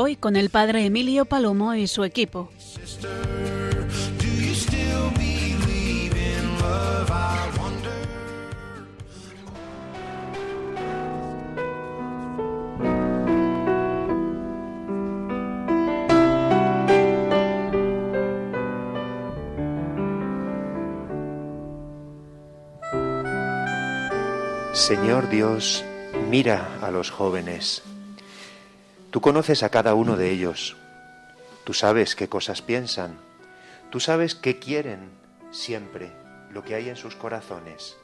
Hoy con el padre Emilio Palomo y su equipo. Señor Dios, mira a los jóvenes. Tú conoces a cada uno de ellos. Tú sabes qué cosas piensan. Tú sabes qué quieren siempre, lo que hay en sus corazones.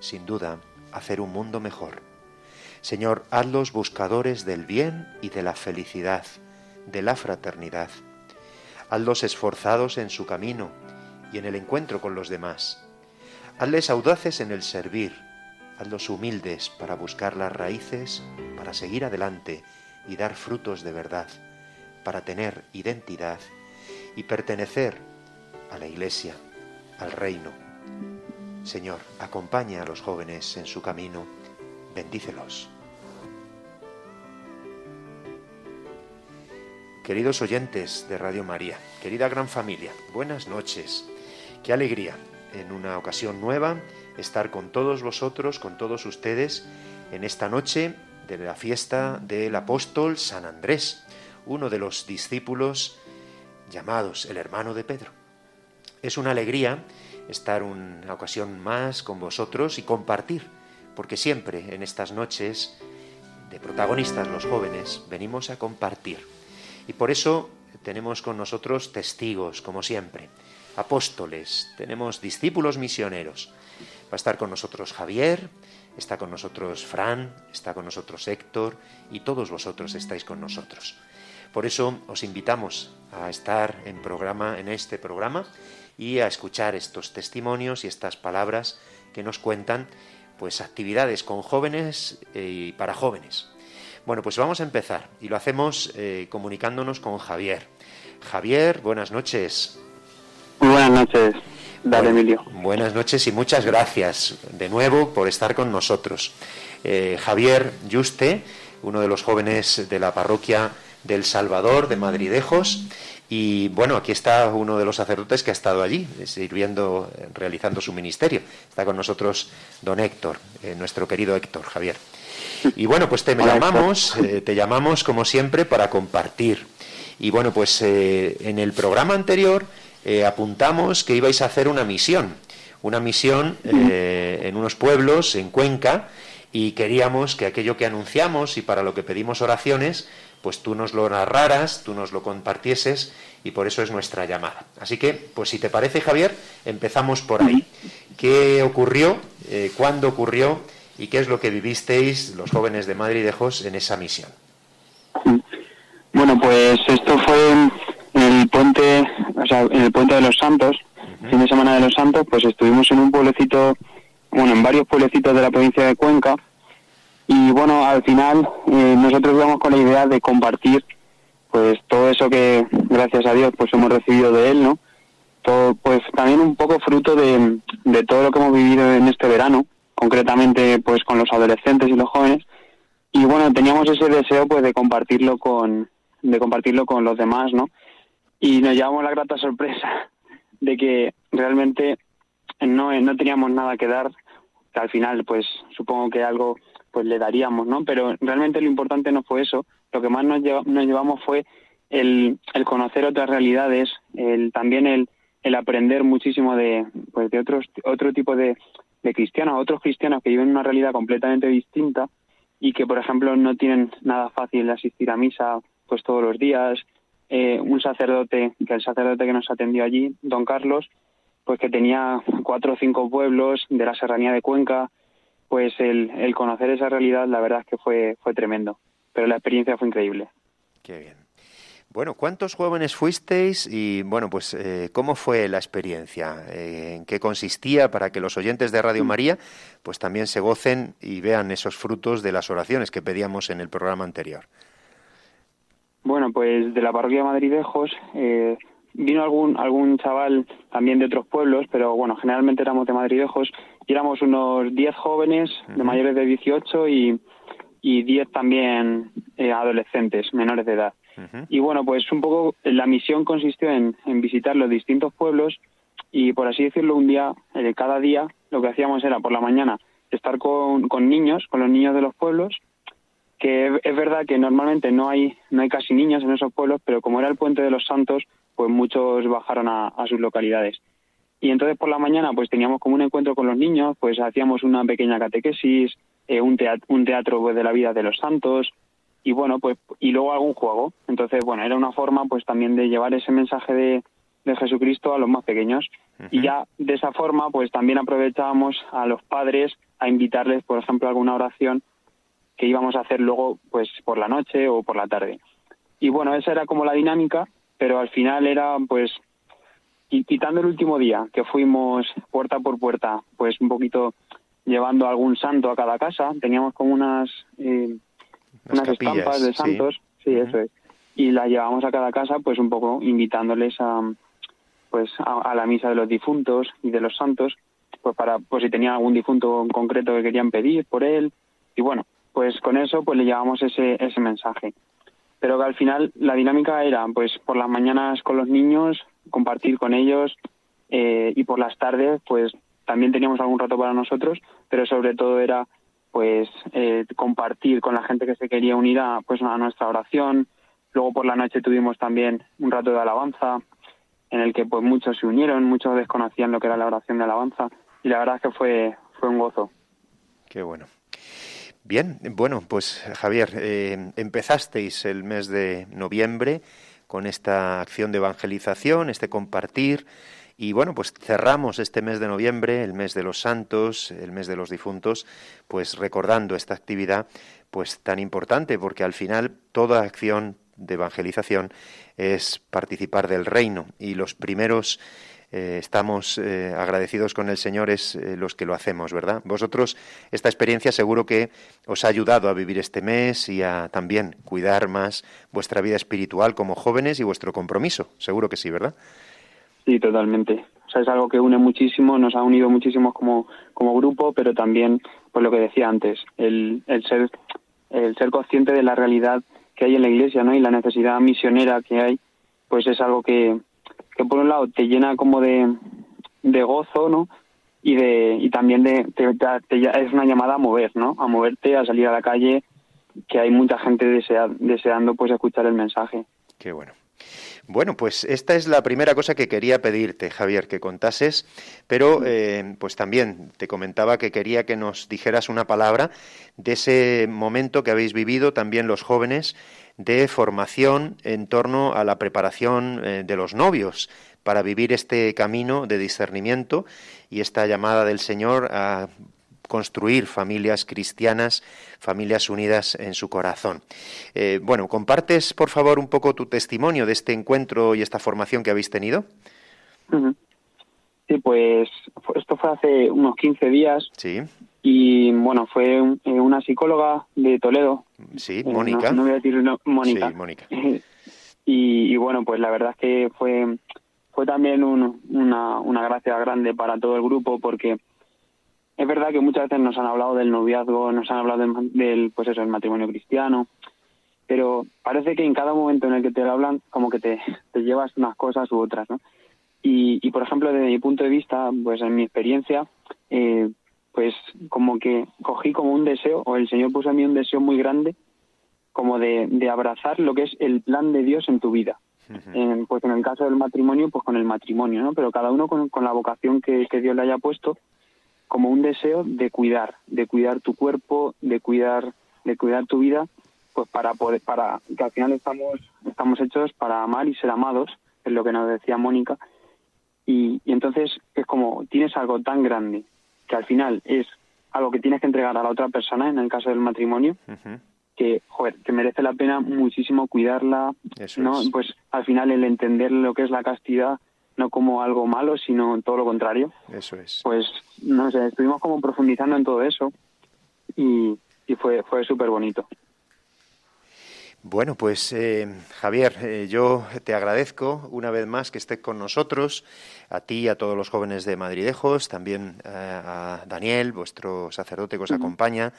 Sin duda, hacer un mundo mejor. Señor, hazlos buscadores del bien y de la felicidad, de la fraternidad. Hazlos esforzados en su camino y en el encuentro con los demás. Hazles audaces en el servir, hazlos humildes para buscar las raíces, para seguir adelante y dar frutos de verdad, para tener identidad y pertenecer a la Iglesia, al reino. Señor, acompaña a los jóvenes en su camino, bendícelos. Queridos oyentes de Radio María, querida gran familia, buenas noches. Qué alegría en una ocasión nueva estar con todos vosotros, con todos ustedes, en esta noche de la fiesta del apóstol San Andrés, uno de los discípulos llamados el hermano de Pedro. Es una alegría estar una ocasión más con vosotros y compartir, porque siempre en estas noches de protagonistas los jóvenes venimos a compartir. Y por eso tenemos con nosotros testigos, como siempre, apóstoles, tenemos discípulos misioneros. Va a estar con nosotros Javier, está con nosotros Fran, está con nosotros Héctor y todos vosotros estáis con nosotros. Por eso os invitamos a estar en programa en este programa y a escuchar estos testimonios y estas palabras que nos cuentan pues actividades con jóvenes eh, y para jóvenes. Bueno, pues vamos a empezar y lo hacemos eh, comunicándonos con Javier. Javier, buenas noches. Buenas noches, Dale Bueno, Emilio. Buenas noches y muchas gracias de nuevo por estar con nosotros. Eh, Javier Yuste, uno de los jóvenes de la parroquia del Salvador de Madridejos. Y bueno, aquí está uno de los sacerdotes que ha estado allí, eh, sirviendo, eh, realizando su ministerio. Está con nosotros don Héctor, eh, nuestro querido Héctor, Javier. Y bueno, pues te Hola, llamamos, eh, te llamamos como siempre para compartir. Y bueno, pues eh, en el programa anterior eh, apuntamos que ibais a hacer una misión, una misión eh, en unos pueblos en Cuenca y queríamos que aquello que anunciamos y para lo que pedimos oraciones, pues tú nos lo narraras, tú nos lo compartieses y por eso es nuestra llamada. Así que, pues si te parece, Javier, empezamos por ahí. ¿Qué ocurrió? Eh, ¿Cuándo ocurrió? ¿Y qué es lo que vivisteis los jóvenes de Madridejos en esa misión? Bueno, pues esto fue el puente, o sea, en el puente de los Santos, fin de semana de los Santos, pues estuvimos en un pueblecito, bueno, en varios pueblecitos de la provincia de Cuenca, y bueno, al final eh, nosotros íbamos con la idea de compartir, pues todo eso que, gracias a Dios, pues hemos recibido de él, ¿no? Todo, pues también un poco fruto de, de todo lo que hemos vivido en este verano, concretamente pues con los adolescentes y los jóvenes, y bueno teníamos ese deseo pues de compartirlo con de compartirlo con los demás no y nos llevamos la grata sorpresa de que realmente no no teníamos nada que dar. Que al final pues supongo que algo pues le daríamos no pero realmente lo importante no fue eso. Lo que más nos, lleva- nos llevamos fue el, el conocer otras realidades el también el, el aprender muchísimo de pues de otros otro tipo de, de cristianos otros cristianos que viven una realidad completamente distinta y que por ejemplo no tienen nada fácil de asistir a misa pues todos los días eh, un sacerdote que el sacerdote que nos atendió allí don Carlos pues que tenía cuatro o cinco pueblos de la serranía de Cuenca pues el, el conocer esa realidad, la verdad es que fue, fue tremendo. Pero la experiencia fue increíble. Qué bien. Bueno, ¿cuántos jóvenes fuisteis y, bueno, pues, eh, cómo fue la experiencia? Eh, ¿En qué consistía para que los oyentes de Radio María, pues, también se gocen y vean esos frutos de las oraciones que pedíamos en el programa anterior? Bueno, pues de la parroquia de Madridejos eh, vino algún algún chaval también de otros pueblos, pero bueno, generalmente éramos de Madridejos y éramos unos 10 jóvenes de mayores de 18 y, y 10 también adolescentes menores de edad. Y bueno, pues un poco la misión consistió en, visitar los distintos pueblos y por así decirlo un día, eh, cada día lo que hacíamos era por la mañana estar con, con niños, con los niños de los pueblos, que es, verdad que normalmente no hay, no hay casi niños en esos pueblos, pero como era el puente de los santos, pues muchos bajaron a, sus localidades. Y entonces por la mañana pues teníamos como un encuentro con los niños, pues hacíamos una pequeña catequesis, eh, un, teatro, un teatro pues, de la vida de los santos, y bueno, pues y luego algún juego. Entonces, bueno, era una forma pues también de llevar ese mensaje de, de Jesucristo a los más pequeños. Y ya de esa forma, pues también aprovechábamos a los padres a invitarles, por ejemplo, a alguna oración que íbamos a hacer luego pues por la noche o por la tarde. Y bueno, esa era como la dinámica, pero al final era pues quitando el último día que fuimos puerta por puerta, pues un poquito llevando algún santo a cada casa, teníamos como unas eh, unas estampas de santos, sí, eso es. Y las llevamos a cada casa, pues un poco invitándoles a pues a, la misa de los difuntos y de los santos, pues para pues si tenían algún difunto en concreto que querían pedir por él y bueno, pues con eso pues le llevamos ese ese mensaje. Pero que al final la dinámica era pues por las mañanas con los niños, compartir con ellos eh, y por las tardes pues también teníamos algún rato para nosotros, pero sobre todo era pues eh, compartir con la gente que se quería unir a pues a nuestra oración. Luego por la noche tuvimos también un rato de alabanza en el que pues muchos se unieron muchos desconocían lo que era la oración de alabanza y la verdad es que fue fue un gozo. Qué bueno bien bueno pues Javier eh, empezasteis el mes de noviembre con esta acción de evangelización este compartir y bueno, pues cerramos este mes de noviembre, el mes de los santos, el mes de los difuntos, pues recordando esta actividad pues tan importante, porque al final toda acción de evangelización es participar del reino y los primeros eh, estamos eh, agradecidos con el Señor es eh, los que lo hacemos, ¿verdad? Vosotros esta experiencia seguro que os ha ayudado a vivir este mes y a también cuidar más vuestra vida espiritual como jóvenes y vuestro compromiso, seguro que sí, ¿verdad? Sí, totalmente. O sea, es algo que une muchísimo, nos ha unido muchísimo como, como grupo, pero también, pues lo que decía antes, el, el ser el ser consciente de la realidad que hay en la iglesia, ¿no? Y la necesidad misionera que hay, pues es algo que, que por un lado te llena como de, de gozo, ¿no? Y de y también de te, es una llamada a mover, ¿no? A moverte, a salir a la calle, que hay mucha gente desea, deseando pues escuchar el mensaje. Qué bueno. Bueno, pues esta es la primera cosa que quería pedirte, Javier, que contases, pero eh, pues también te comentaba que quería que nos dijeras una palabra de ese momento que habéis vivido también los jóvenes de formación en torno a la preparación eh, de los novios para vivir este camino de discernimiento y esta llamada del Señor a construir familias cristianas, familias unidas en su corazón. Eh, bueno, ¿compartes, por favor, un poco tu testimonio de este encuentro y esta formación que habéis tenido? Sí, pues esto fue hace unos 15 días. Sí. Y bueno, fue eh, una psicóloga de Toledo. Sí, eh, Mónica. No, voy a decir Mónica. Sí, Mónica. y, bueno, pues la verdad es que fue fue también una, una gracia grande para todo el grupo porque es verdad que muchas veces nos han hablado del noviazgo, nos han hablado del, pues eso, el matrimonio cristiano, pero parece que en cada momento en el que te lo hablan, como que te, te llevas unas cosas u otras, ¿no? Y, y, por ejemplo, desde mi punto de vista, pues en mi experiencia, eh, pues como que cogí como un deseo, o el Señor puso en mí un deseo muy grande, como de, de abrazar lo que es el plan de Dios en tu vida. en, pues en el caso del matrimonio, pues con el matrimonio, ¿no? Pero cada uno con, con la vocación que, que Dios le haya puesto como un deseo de cuidar, de cuidar tu cuerpo, de cuidar, de cuidar tu vida, pues para poder, para que al final estamos, estamos hechos para amar y ser amados, es lo que nos decía Mónica, y, entonces es como tienes algo tan grande que al final es algo que tienes que entregar a la otra persona en el caso del matrimonio que joder, que merece la pena muchísimo cuidarla no pues al final el entender lo que es la castidad no como algo malo sino todo lo contrario eso es. pues no sé estuvimos como profundizando en todo eso y, y fue fue súper bonito bueno, pues eh, Javier, eh, yo te agradezco una vez más que estés con nosotros, a ti y a todos los jóvenes de Madridejos, también eh, a Daniel, vuestro sacerdote que os acompaña,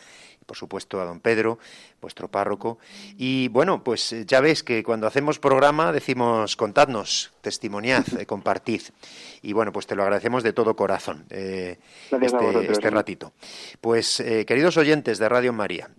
por supuesto a don Pedro, vuestro párroco. Y bueno, pues eh, ya ves que cuando hacemos programa decimos contadnos, testimoniad, eh, compartid. Y bueno, pues te lo agradecemos de todo corazón eh, este, este, ratito. Pues queridos oyentes de Radio María,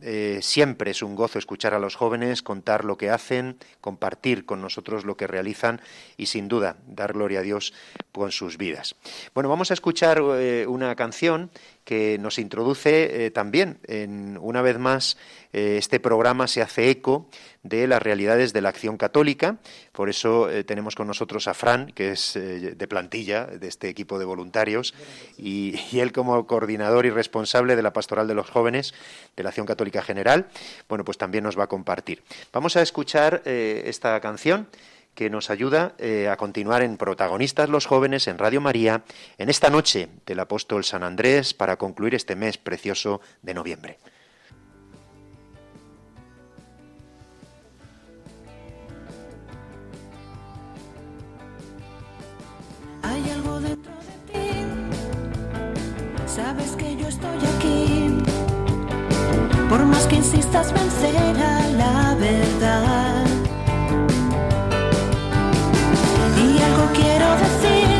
siempre es un gozo escuchar a los jóvenes, contar lo que hacen, compartir con nosotros lo que realizan y sin duda dar gloria a Dios con sus vidas. Bueno, vamos a escuchar una canción que nos introduce eh, también, en, una vez más, eh, este programa se hace eco de las realidades de la acción católica. Por eso eh, tenemos con nosotros a Fran, que es de plantilla de este equipo de voluntarios, y, y, él como coordinador y responsable de la pastoral de los jóvenes de la acción católica general, bueno, pues también nos va a compartir. Vamos a escuchar esta canción que nos ayuda eh, a continuar en Protagonistas los Jóvenes en Radio María en esta noche del apóstol San Andrés para concluir este mes precioso de noviembre. Hay algo dentro de ti, sabes que yo estoy aquí, por más que insistas vencer a la verdad. Quiero decir que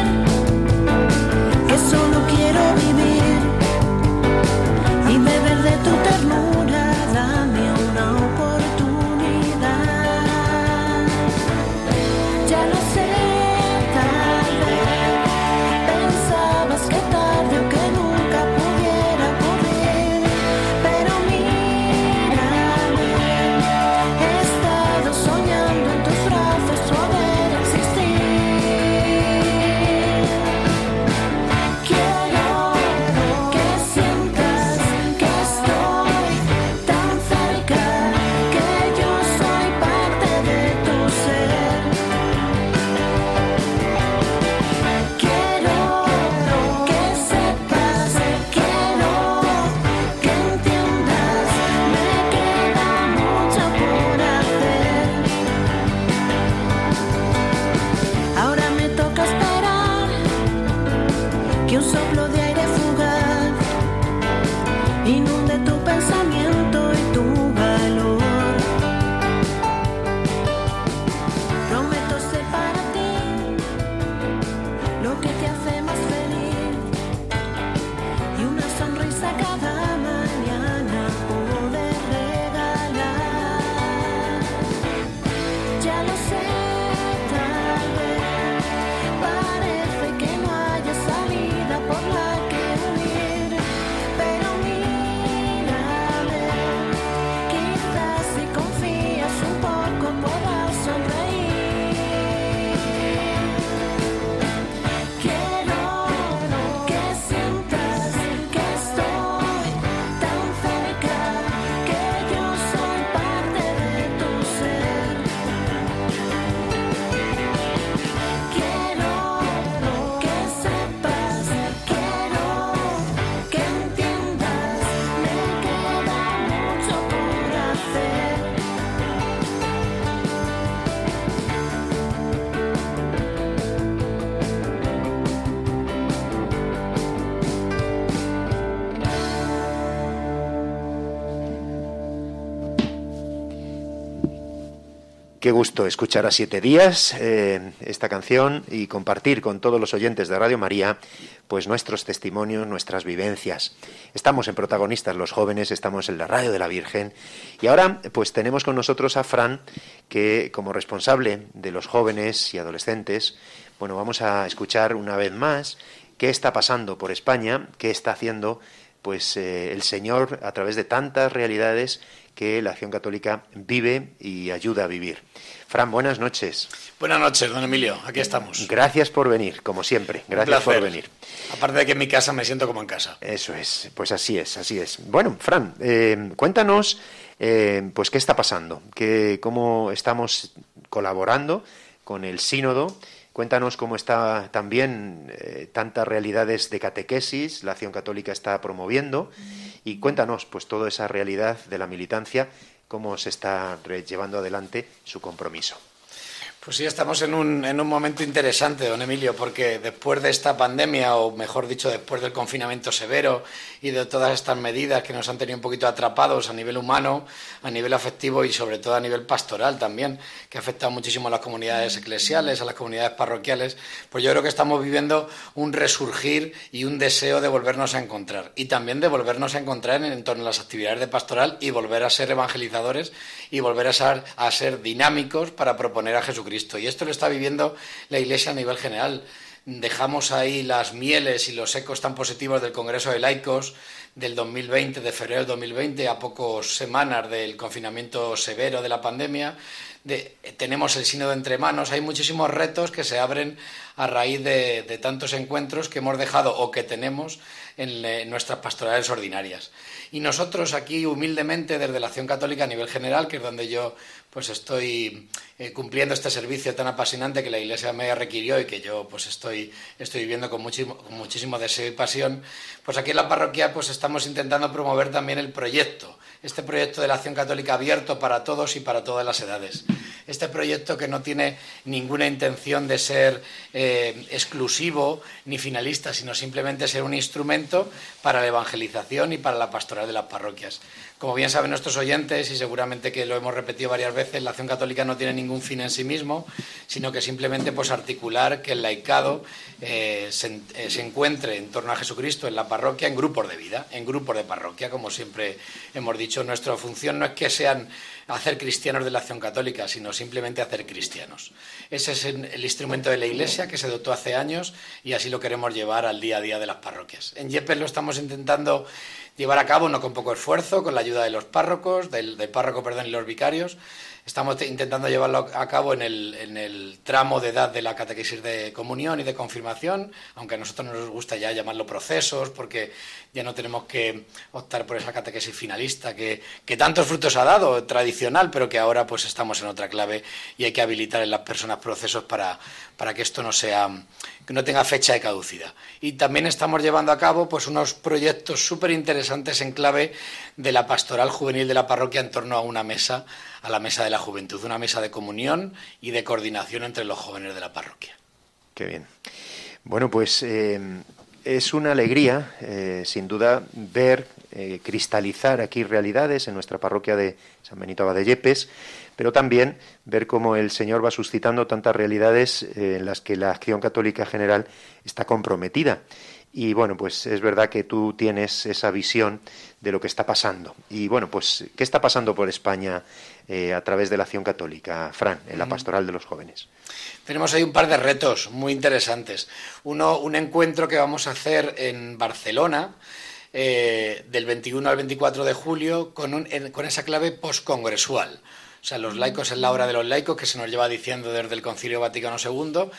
Qué gusto escuchar a siete días eh, esta canción y compartir con todos los oyentes de Radio María pues nuestros testimonios, nuestras vivencias. Estamos en protagonistas los jóvenes, estamos en la radio de la Virgen y ahora pues tenemos con nosotros a Fran que como responsable de los jóvenes y adolescentes, bueno, vamos a escuchar una vez más qué está pasando por España, qué está haciendo pues eh, el Señor a través de tantas realidades que la acción católica vive y ayuda a vivir. Fran, buenas noches. Buenas noches, don Emilio. Aquí estamos. Gracias por venir, como siempre. Gracias por venir. Aparte de que en mi casa me siento como en casa. Eso es, pues así es, así es. Bueno, Fran, eh, cuéntanos, eh, pues qué está pasando, que, cómo estamos colaborando con el sínodo. Cuéntanos cómo está también eh, tantas realidades de catequesis, la acción católica está promoviendo y cuéntanos pues toda esa realidad de la militancia, cómo se está llevando adelante su compromiso. Pues sí, estamos en un, en un momento interesante, don Emilio, porque después de esta pandemia, o mejor dicho, después del confinamiento severo y de todas estas medidas que nos han tenido un poquito atrapados a nivel humano, a nivel afectivo y sobre todo a nivel pastoral también, que ha afectado muchísimo a las comunidades eclesiales, a las comunidades parroquiales, pues yo creo que estamos viviendo un resurgir y un deseo de volvernos a encontrar. Y también de volvernos a encontrar en, torno a las actividades de pastoral y volver a ser evangelizadores y volver a ser, a ser dinámicos para proponer a Jesucristo y esto lo está viviendo la Iglesia a nivel general. Dejamos ahí las mieles y los ecos tan positivos del Congreso de Laicos del 2020, de febrero del 2020, a pocas semanas del confinamiento severo de la pandemia. tenemos el sínodo entre manos. Hay muchísimos retos que se abren a raíz de, tantos encuentros que hemos dejado o que tenemos en nuestras pastorales ordinarias. Y nosotros aquí humildemente desde la Acción Católica a nivel general, que es donde yo pues estoy eh, cumpliendo este servicio tan apasionante que la Iglesia me requirió y que yo pues estoy, estoy viviendo con muchísimo, con muchísimo deseo y pasión, pues aquí en la parroquia pues estamos intentando promover también el proyecto, este proyecto de la acción católica abierto para todos y para todas las edades. Este proyecto que no tiene ninguna intención de ser eh, exclusivo ni finalista, sino simplemente ser un instrumento para la evangelización y para la pastoral de las parroquias. Como bien saben nuestros oyentes, y seguramente que lo hemos repetido varias veces, la acción católica no tiene ningún fin en sí mismo, sino que simplemente pues, articular que el laicado eh, eh, se, encuentre en torno a Jesucristo en la parroquia en grupos de vida, en grupos de parroquia, como siempre hemos dicho. Nuestra función no es que sean hacer cristianos de la acción católica, sino simplemente hacer cristianos. Ese es el instrumento de la Iglesia que se dotó hace años y así lo queremos llevar al día a día de las parroquias. En Yepes lo estamos intentando llevar a cabo, no con poco esfuerzo, con la ayuda de los párrocos, del, párroco perdón, y los vicarios. Estamos intentando llevarlo a cabo en el, en el, tramo de edad de la catequesis de comunión y de confirmación, aunque a nosotros nos gusta ya llamarlo procesos, porque ya no tenemos que optar por esa catequesis finalista que, que tantos frutos ha dado, tradicional, pero que ahora pues estamos en otra clave y hay que habilitar en las personas procesos para, para que esto no sea que no tenga fecha de caducidad. Y también estamos llevando a cabo pues unos proyectos súper interesantes en clave de la pastoral juvenil de la parroquia en torno a una mesa, a la mesa de la juventud, una mesa de comunión y de coordinación entre los jóvenes de la parroquia. Qué bien. Bueno, pues eh, es una alegría, eh, sin duda, ver eh, cristalizar aquí realidades en nuestra parroquia de San Benito Abad de Yepes pero también ver cómo el Señor va suscitando tantas realidades eh, en las que la acción católica general está comprometida. Y bueno, pues es verdad que tú tienes esa visión de lo que está pasando. Y bueno, pues, ¿qué está pasando por España eh, a través de la acción católica, Fran, en la pastoral de los jóvenes? Tenemos ahí un par de retos muy interesantes. Uno, un encuentro que vamos a hacer en Barcelona. Eh, del 21 al 24 de julio con, con esa clave postcongresual. O sea, los laicos es la hora de los laicos que se nos lleva diciendo desde el Concilio Vaticano II,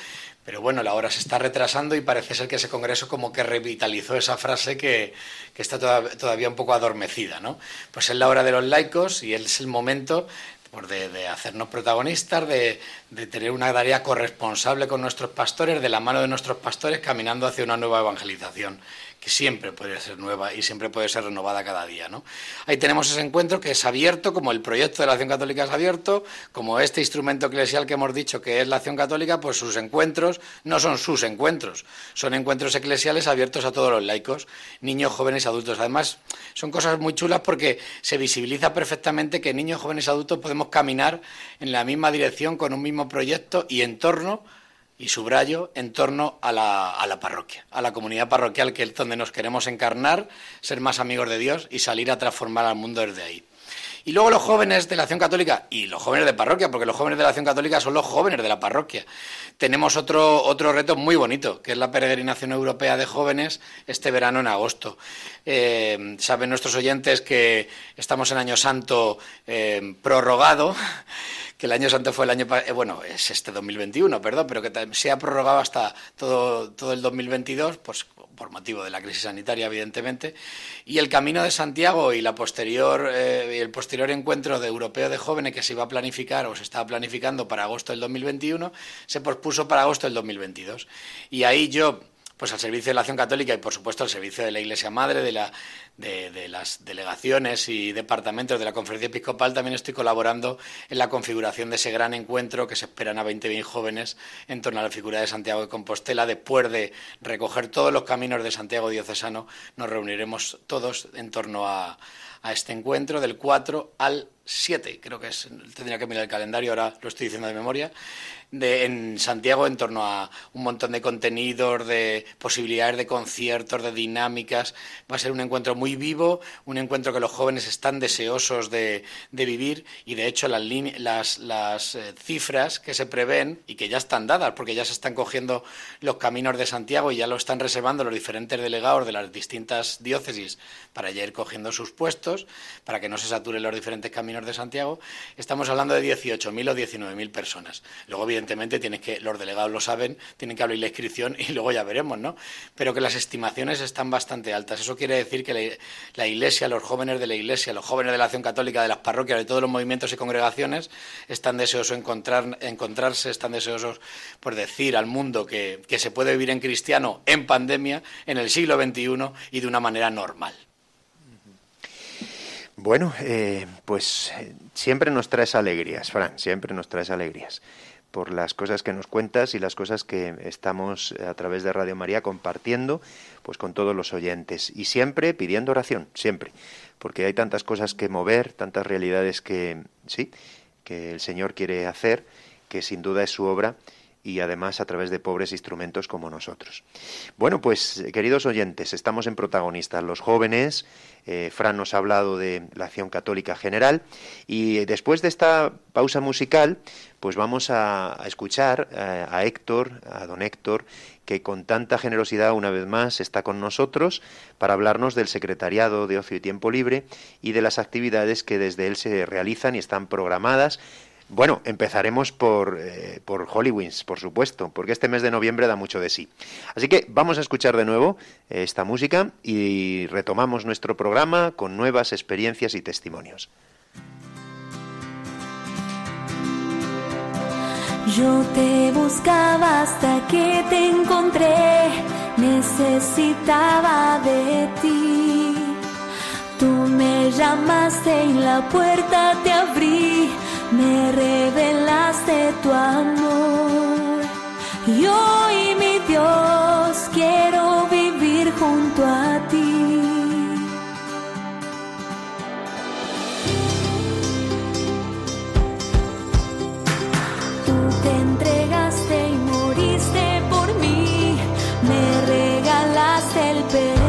pero bueno, la hora se está retrasando y parece ser que ese congreso como que revitalizó esa frase que, está todavía un poco adormecida, ¿no? Pues es la hora de los laicos y es el momento pues, de, hacernos protagonistas, de, de, tener una tarea corresponsable con nuestros pastores, de la mano de nuestros pastores, caminando hacia una nueva evangelización que siempre puede ser nueva y siempre puede ser renovada cada día. ¿no? Ahí tenemos ese encuentro que es abierto, como el proyecto de la Acción Católica es abierto, como este instrumento eclesial que hemos dicho que es la Acción Católica, pues sus encuentros no son sus encuentros, son encuentros eclesiales abiertos a todos los laicos, niños, jóvenes, adultos. Además, son cosas muy chulas porque se visibiliza perfectamente que niños, jóvenes, adultos podemos caminar en la misma dirección con un mismo proyecto y entorno y subrayo en torno a la, a la, parroquia, a la comunidad parroquial que es donde nos queremos encarnar, ser más amigos de Dios y salir a transformar al mundo desde ahí. Y luego los jóvenes de la Acción Católica y los jóvenes de parroquia, porque los jóvenes de la Acción Católica son los jóvenes de la parroquia. Tenemos otro, otro reto muy bonito, que es la peregrinación europea de jóvenes este verano en agosto. Eh, saben nuestros oyentes que estamos en Año Santo eh, prorrogado que el año santo fue el año eh, bueno es este 2021 perdón pero que se ha prorrogado hasta todo todo el 2022 pues por motivo de la crisis sanitaria, evidentemente, y el Camino de Santiago y la posterior, eh, el posterior encuentro de europeo de jóvenes que se iba a planificar o se estaba planificando para agosto del 2021, se pospuso para agosto del 2022. Y ahí yo pues al servicio de la acción católica y por supuesto al servicio de la Iglesia Madre, de, la, de, las delegaciones y departamentos de la Conferencia Episcopal, también estoy colaborando en la configuración de ese gran encuentro que se esperan a 20.000 jóvenes en torno a la figura de Santiago de Compostela. Después de recoger todos los caminos de Santiago Diocesano, nos reuniremos todos en torno a, a este encuentro del 4 al 7, creo que es, tendría que mirar el calendario, ahora lo estoy diciendo de memoria, de, en Santiago en torno a un montón de contenidos, de posibilidades de conciertos, de dinámicas. Va a ser un encuentro muy vivo, un encuentro que los jóvenes están deseosos de, vivir y de hecho las, las, las eh, cifras que se prevén y que ya están dadas, porque ya se están cogiendo los caminos de Santiago y ya lo están reservando los diferentes delegados de las distintas diócesis para ya ir cogiendo sus puestos, para que no se saturen los diferentes caminos de Santiago, estamos hablando de 18.000 o 19.000 personas. Luego, evidentemente, tienes que, los delegados lo saben, tienen que abrir la inscripción y luego ya veremos, ¿no? Pero que las estimaciones están bastante altas. Eso quiere decir que la, Iglesia, los jóvenes de la Iglesia, los jóvenes de la Acción Católica, de las parroquias, de todos los movimientos y congregaciones, están deseosos de encontrar, encontrarse, están deseosos por decir al mundo que, que se puede vivir en cristiano en pandemia, en el siglo XXI y de una manera normal. Bueno, eh, pues eh, siempre nos traes alegrías, Fran, siempre nos traes alegrías por las cosas que nos cuentas y las cosas que estamos eh, a través de Radio María compartiendo pues con todos los oyentes. Y siempre pidiendo oración, siempre, porque hay tantas cosas que mover, tantas realidades que sí, que el Señor quiere hacer, que sin duda es su obra y además a través de pobres instrumentos como nosotros. Bueno, pues queridos oyentes, estamos en protagonistas, los jóvenes, eh, Fran nos ha hablado de la acción católica general y después de esta pausa musical, pues vamos a, escuchar a, eh, a Héctor, a don Héctor, que con tanta generosidad una vez más está con nosotros para hablarnos del Secretariado de Ocio y Tiempo Libre y de las actividades que desde él se realizan y están programadas bueno, empezaremos por, eh, por Hollywins, por supuesto, porque este mes de noviembre da mucho de sí. Así que vamos a escuchar de nuevo eh, esta música y retomamos nuestro programa con nuevas experiencias y testimonios. Yo te buscaba hasta que te encontré, necesitaba de ti. Tú me llamaste y la puerta te abrí me revelaste tu amor. Y hoy, mi Dios, quiero vivir junto a ti. Tú te entregaste y moriste por mí, me regalaste el perdón.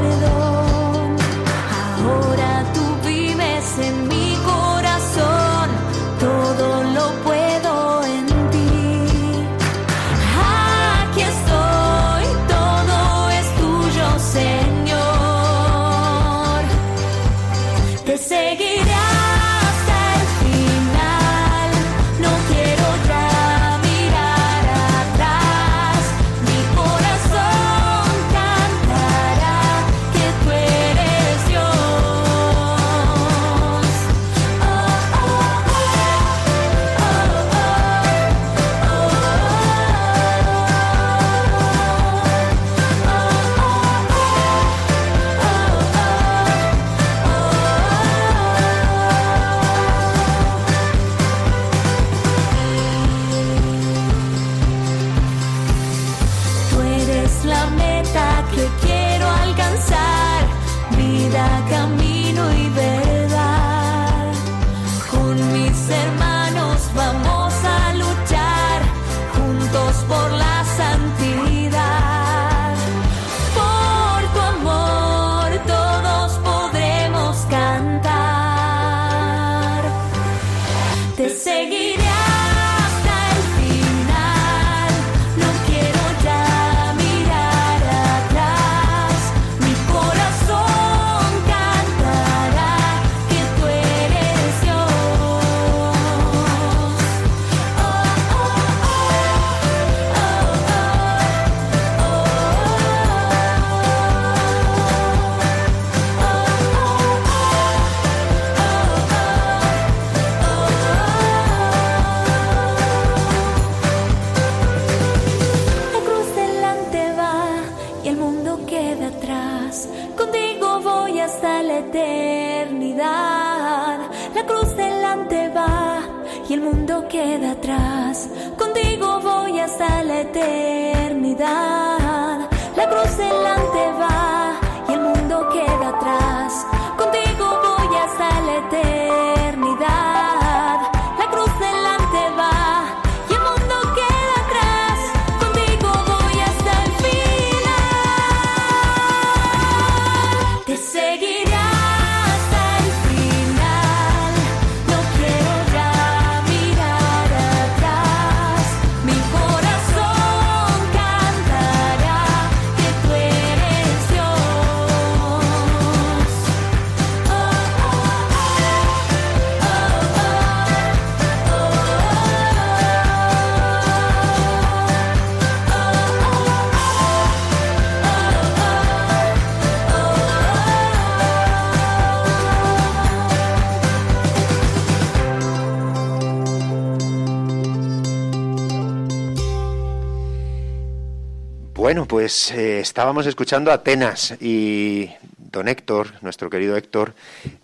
Bueno, pues eh, estábamos escuchando Atenas y don Héctor, nuestro querido Héctor,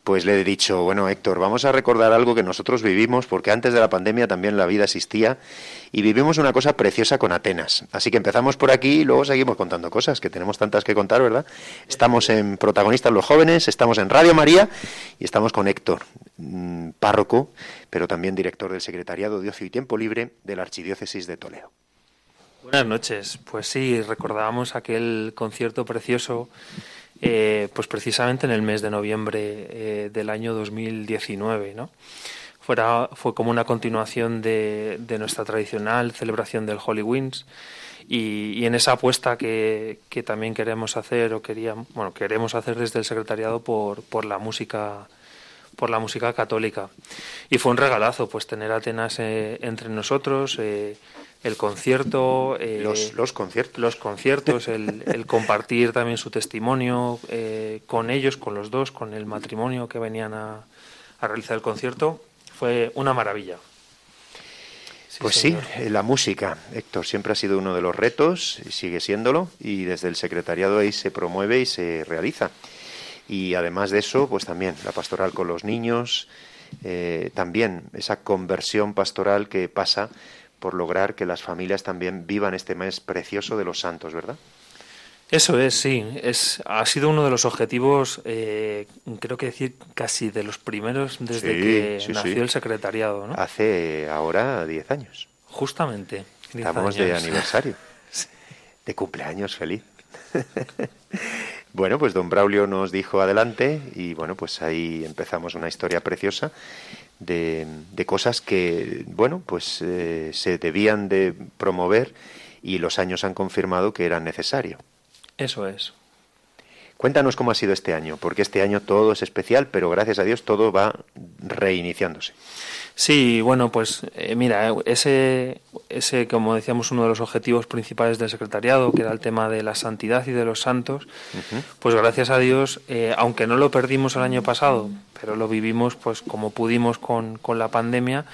pues le he dicho, bueno Héctor, vamos a recordar algo que nosotros vivimos, porque antes de la pandemia también la vida existía y vivimos una cosa preciosa con Atenas. Así que empezamos por aquí y luego seguimos contando cosas, que tenemos tantas que contar, ¿verdad? Estamos en Protagonistas los Jóvenes, estamos en Radio María y estamos con Héctor, mm, párroco, pero también director del Secretariado de Ocio y Tiempo Libre de la Archidiócesis de Toledo. Buenas noches. Pues sí, recordábamos aquel concierto precioso, eh, pues precisamente en el mes de noviembre eh, del año 2019, ¿no? Fuera, fue como una continuación de, de nuestra tradicional celebración del Holy Winds y, y en esa apuesta que, que también queremos hacer o queríamos, bueno, queremos hacer desde el secretariado por, por la música por la música católica y fue un regalazo pues tener a Atenas eh, entre nosotros eh, el concierto eh, Los, los conciertos. los conciertos, el, el compartir también su testimonio eh, con ellos, con los dos, con el matrimonio que venían a, a realizar el concierto, fue una maravilla. Pues señor. sí, eh, la música, Héctor, siempre ha sido uno de los retos sigue siéndolo y desde el secretariado ahí se promueve y se realiza. Y además de eso, pues también la pastoral con los niños, eh, también esa conversión pastoral que pasa por lograr que las familias también vivan este mes precioso de los santos, ¿verdad? Eso es, sí. Es, ha sido uno de los objetivos, eh, creo que decir, casi de los primeros desde Sí, que sí, nació sí. el secretariado, ¿no? Hace ahora 10 años. Justamente. 10 Estamos de aniversario. De cumpleaños feliz. bueno, pues don Braulio nos dijo adelante y bueno, pues ahí empezamos una historia preciosa de, cosas que, bueno, pues eh, se debían de promover y los años han confirmado que era necesario. Eso es. Cuéntanos cómo ha sido este año, porque este año todo es especial, pero gracias a Dios todo va reiniciándose. Sí, bueno, pues eh, mira, ese, ese, como decíamos, uno de los objetivos principales del secretariado, que era el tema de la santidad y de los santos, pues gracias a Dios, eh, aunque no lo perdimos el año pasado, pero lo vivimos pues como pudimos con, con la pandemia,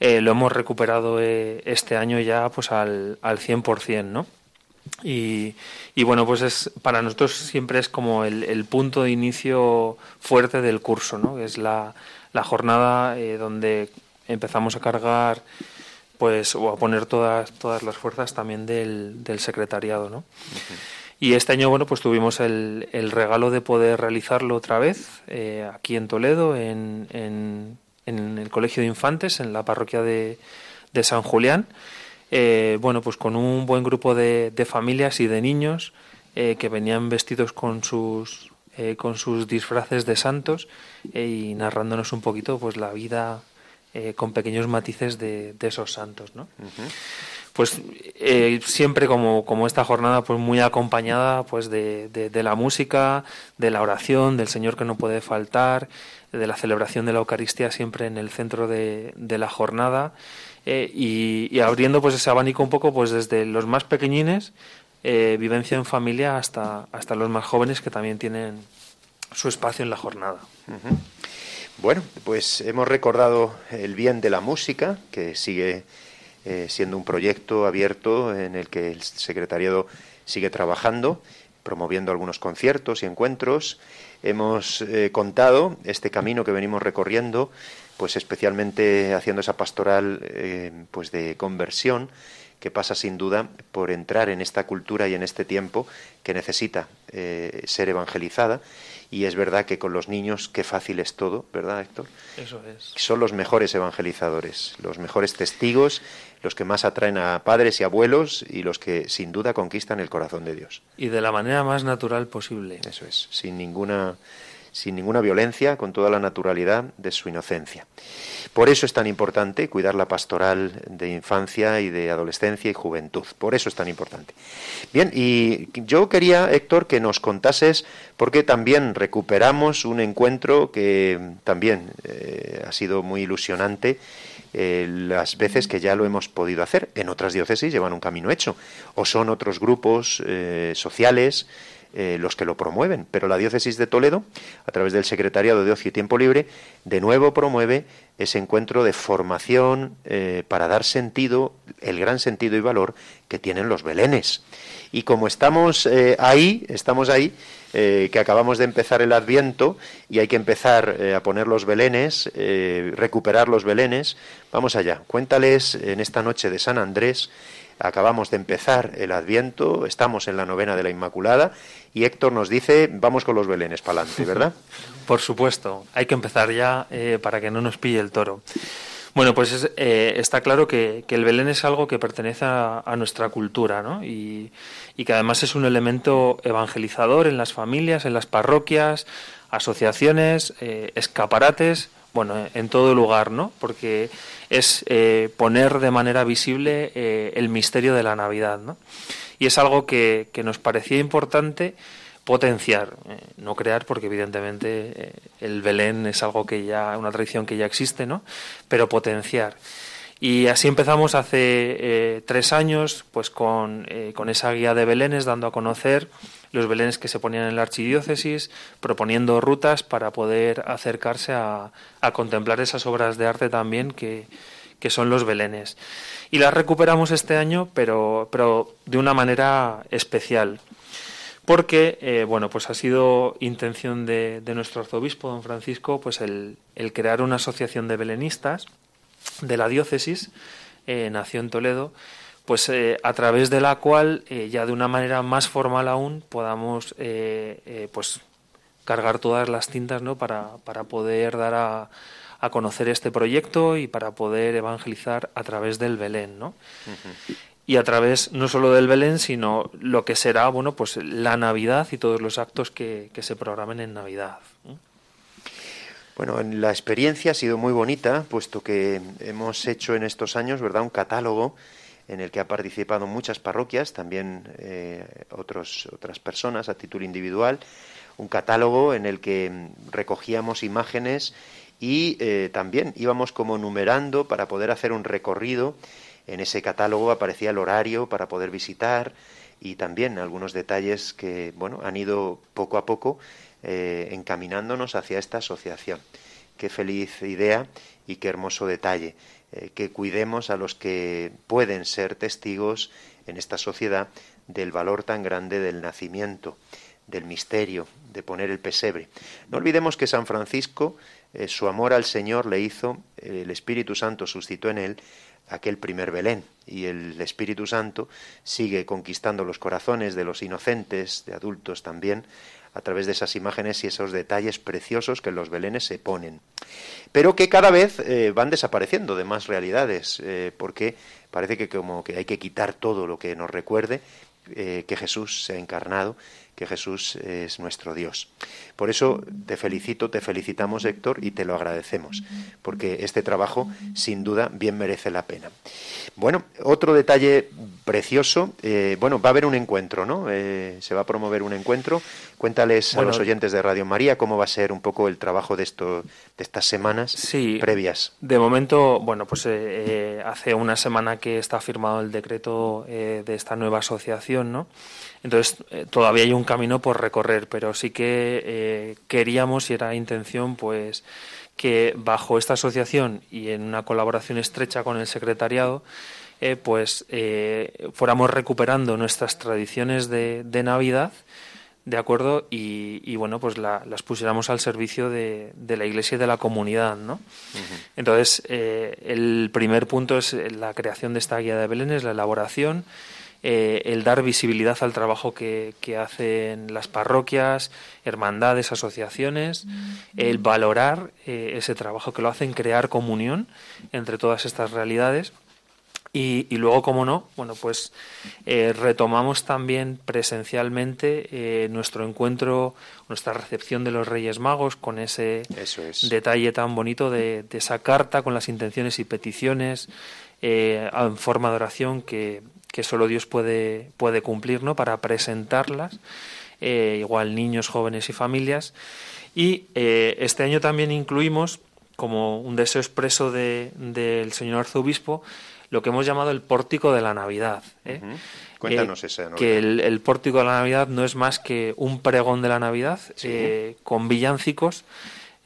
eh, lo hemos recuperado este año ya pues al, al 100%, ¿no? Y, y bueno, pues es para nosotros siempre es como el, el punto de inicio fuerte del curso, ¿no? Es la, la jornada eh, donde empezamos a cargar pues o a poner todas todas las fuerzas también del, del secretariado, ¿no? Y este año, bueno, pues tuvimos el, el regalo de poder realizarlo otra vez eh, aquí en Toledo, en, en, en el Colegio de Infantes, en la parroquia de, de San Julián. Eh, bueno, pues con un buen grupo de, de familias y de niños eh, que venían vestidos con sus eh, con sus disfraces de santos y narrándonos un poquito pues la vida con pequeños matices de, de esos santos, ¿no? Pues siempre como, como esta jornada pues muy acompañada pues de, de, de la música, de la oración, del Señor que no puede faltar, de la celebración de la Eucaristía siempre en el centro de, de la jornada eh, y, abriendo pues ese abanico un poco pues desde los más pequeñines eh, vivencia en familia hasta, hasta los más jóvenes que también tienen su espacio en la jornada. Bueno, pues hemos recordado el bien de la música, que sigue eh, siendo un proyecto abierto en el que el secretariado sigue trabajando, promoviendo algunos conciertos y encuentros. Hemos contado este camino que venimos recorriendo pues especialmente haciendo esa pastoral eh, pues de conversión que pasa sin duda por entrar en esta cultura y en este tiempo que necesita eh, ser evangelizada y es verdad que con los niños qué fácil es todo, ¿verdad, Héctor? Eso es. Son los mejores evangelizadores, los mejores testigos, los que más atraen a padres y abuelos y los que sin duda conquistan el corazón de Dios. Y de la manera más natural posible. Eso es, sin ninguna sin ninguna violencia, con toda la naturalidad de su inocencia. Por eso es tan importante cuidar la pastoral de infancia y de adolescencia y juventud. Por eso es tan importante. Bien, y yo quería, Héctor, que nos contases, porque también recuperamos un encuentro que también eh, ha sido muy ilusionante. Eh, las veces que ya lo hemos podido hacer. En otras diócesis llevan un camino hecho. O son otros grupos eh, sociales eh, los que lo promueven. Pero la diócesis de Toledo, a través del Secretariado de Ocio y Tiempo Libre, de nuevo promueve ese encuentro de formación eh, para dar sentido, el gran sentido y valor que tienen los belenes. Y como estamos eh, ahí, estamos ahí, que acabamos de empezar el Adviento y hay que empezar a poner los belenes, recuperar los belenes, vamos allá. Cuéntales en esta noche de San Andrés acabamos de empezar el Adviento, estamos en la novena de la Inmaculada y Héctor nos dice, vamos con los belenes para adelante, ¿verdad? Por supuesto, hay que empezar ya eh, para que no nos pille el toro. Bueno, pues eh, está claro que, el Belén es algo que pertenece a, nuestra cultura, ¿no? Y, que además es un elemento evangelizador en las familias, en las parroquias, asociaciones, eh, escaparates, bueno, en todo lugar, ¿no? Porque es eh, poner de manera visible eh, el misterio de la Navidad, ¿no? Y es algo que, nos parecía importante potenciar, eh, no crear, porque evidentemente el Belén es algo que ya, una tradición que ya existe, ¿no? Pero potenciar. Y así empezamos hace tres años, pues con, con esa guía de Belénes, dando a conocer los belenes que se ponían en la archidiócesis, proponiendo rutas para poder acercarse a, contemplar esas obras de arte también que, son los belenes. Y las recuperamos este año, pero, pero de una manera especial. Porque, eh, bueno, pues ha sido intención de, nuestro arzobispo, don Francisco, pues el, crear una asociación de belenistas de la diócesis, eh, nació en Toledo, pues eh, a través de la cual eh, ya de una manera más formal aún podamos eh, pues cargar todas las tintas ¿no? para, para poder dar a, a, conocer este proyecto y para poder evangelizar a través del Belén ¿no? y a través no solo del Belén sino lo que será bueno pues la Navidad y todos los actos que, que se programen en Navidad Bueno, la experiencia ha sido muy bonita, puesto que hemos hecho en estos años, ¿verdad?, un catálogo en el que ha participado muchas parroquias, también eh, otras personas a título individual, un catálogo en el que mm, recogíamos imágenes y eh, también íbamos como numerando para poder hacer un recorrido. En ese catálogo aparecía el horario para poder visitar y también algunos detalles que bueno han ido poco a poco eh, encaminándonos hacia esta asociación. Qué feliz idea y qué hermoso detalle. Eh, que cuidemos a los que pueden ser testigos en esta sociedad del valor tan grande del nacimiento, del misterio, de poner el pesebre. No olvidemos que San Francisco, eh, su amor al Señor le hizo, el Espíritu Santo suscitó en él aquel primer Belén y el Espíritu Santo sigue conquistando los corazones de los inocentes, de adultos también, a través de esas imágenes y esos detalles preciosos que los belenes se ponen. Pero que cada vez eh, van desapareciendo de más realidades, eh, porque parece que como que hay que quitar todo lo que nos recuerde eh, que Jesús se ha encarnado que Jesús es nuestro Dios. Por eso te felicito, te felicitamos Héctor y te lo agradecemos, porque este trabajo sin duda bien merece la pena. Bueno, otro detalle precioso, eh, bueno, va a haber un encuentro, ¿no? Eh, se va a promover un encuentro. Cuéntales a los oyentes de Radio María cómo va a ser un poco el trabajo de, esto, de estas semanas previas. De momento, bueno, pues eh, hace una semana que está firmado el decreto de esta nueva asociación, ¿no? Entonces, eh, todavía hay un camino por recorrer, pero sí que eh, queríamos y era intención, pues, que bajo esta asociación y en una colaboración estrecha con el secretariado, eh, pues fuéramos recuperando nuestras tradiciones de, Navidad de acuerdo y, bueno pues las pusiéramos al servicio de, la iglesia y de la comunidad no entonces eh, el primer punto es la creación de esta guía de Belén es la elaboración eh, el dar visibilidad al trabajo que, hacen las parroquias, hermandades, asociaciones, el valorar eh, ese trabajo que lo hacen, crear comunión entre todas estas realidades. Y, luego, como no, bueno, pues eh, retomamos también presencialmente nuestro encuentro, nuestra recepción de los Reyes Magos con ese detalle tan bonito de, esa carta con las intenciones y peticiones en forma de oración que, que solo Dios puede, puede cumplir, ¿no? Para presentarlas, eh, igual niños, jóvenes y familias. Y eh, este año también incluimos, como un deseo expreso del señor arzobispo, lo que hemos llamado el pórtico de la Navidad. ¿eh? Cuéntanos ese. Que el, pórtico de la Navidad no es más que un pregón de la Navidad con villancicos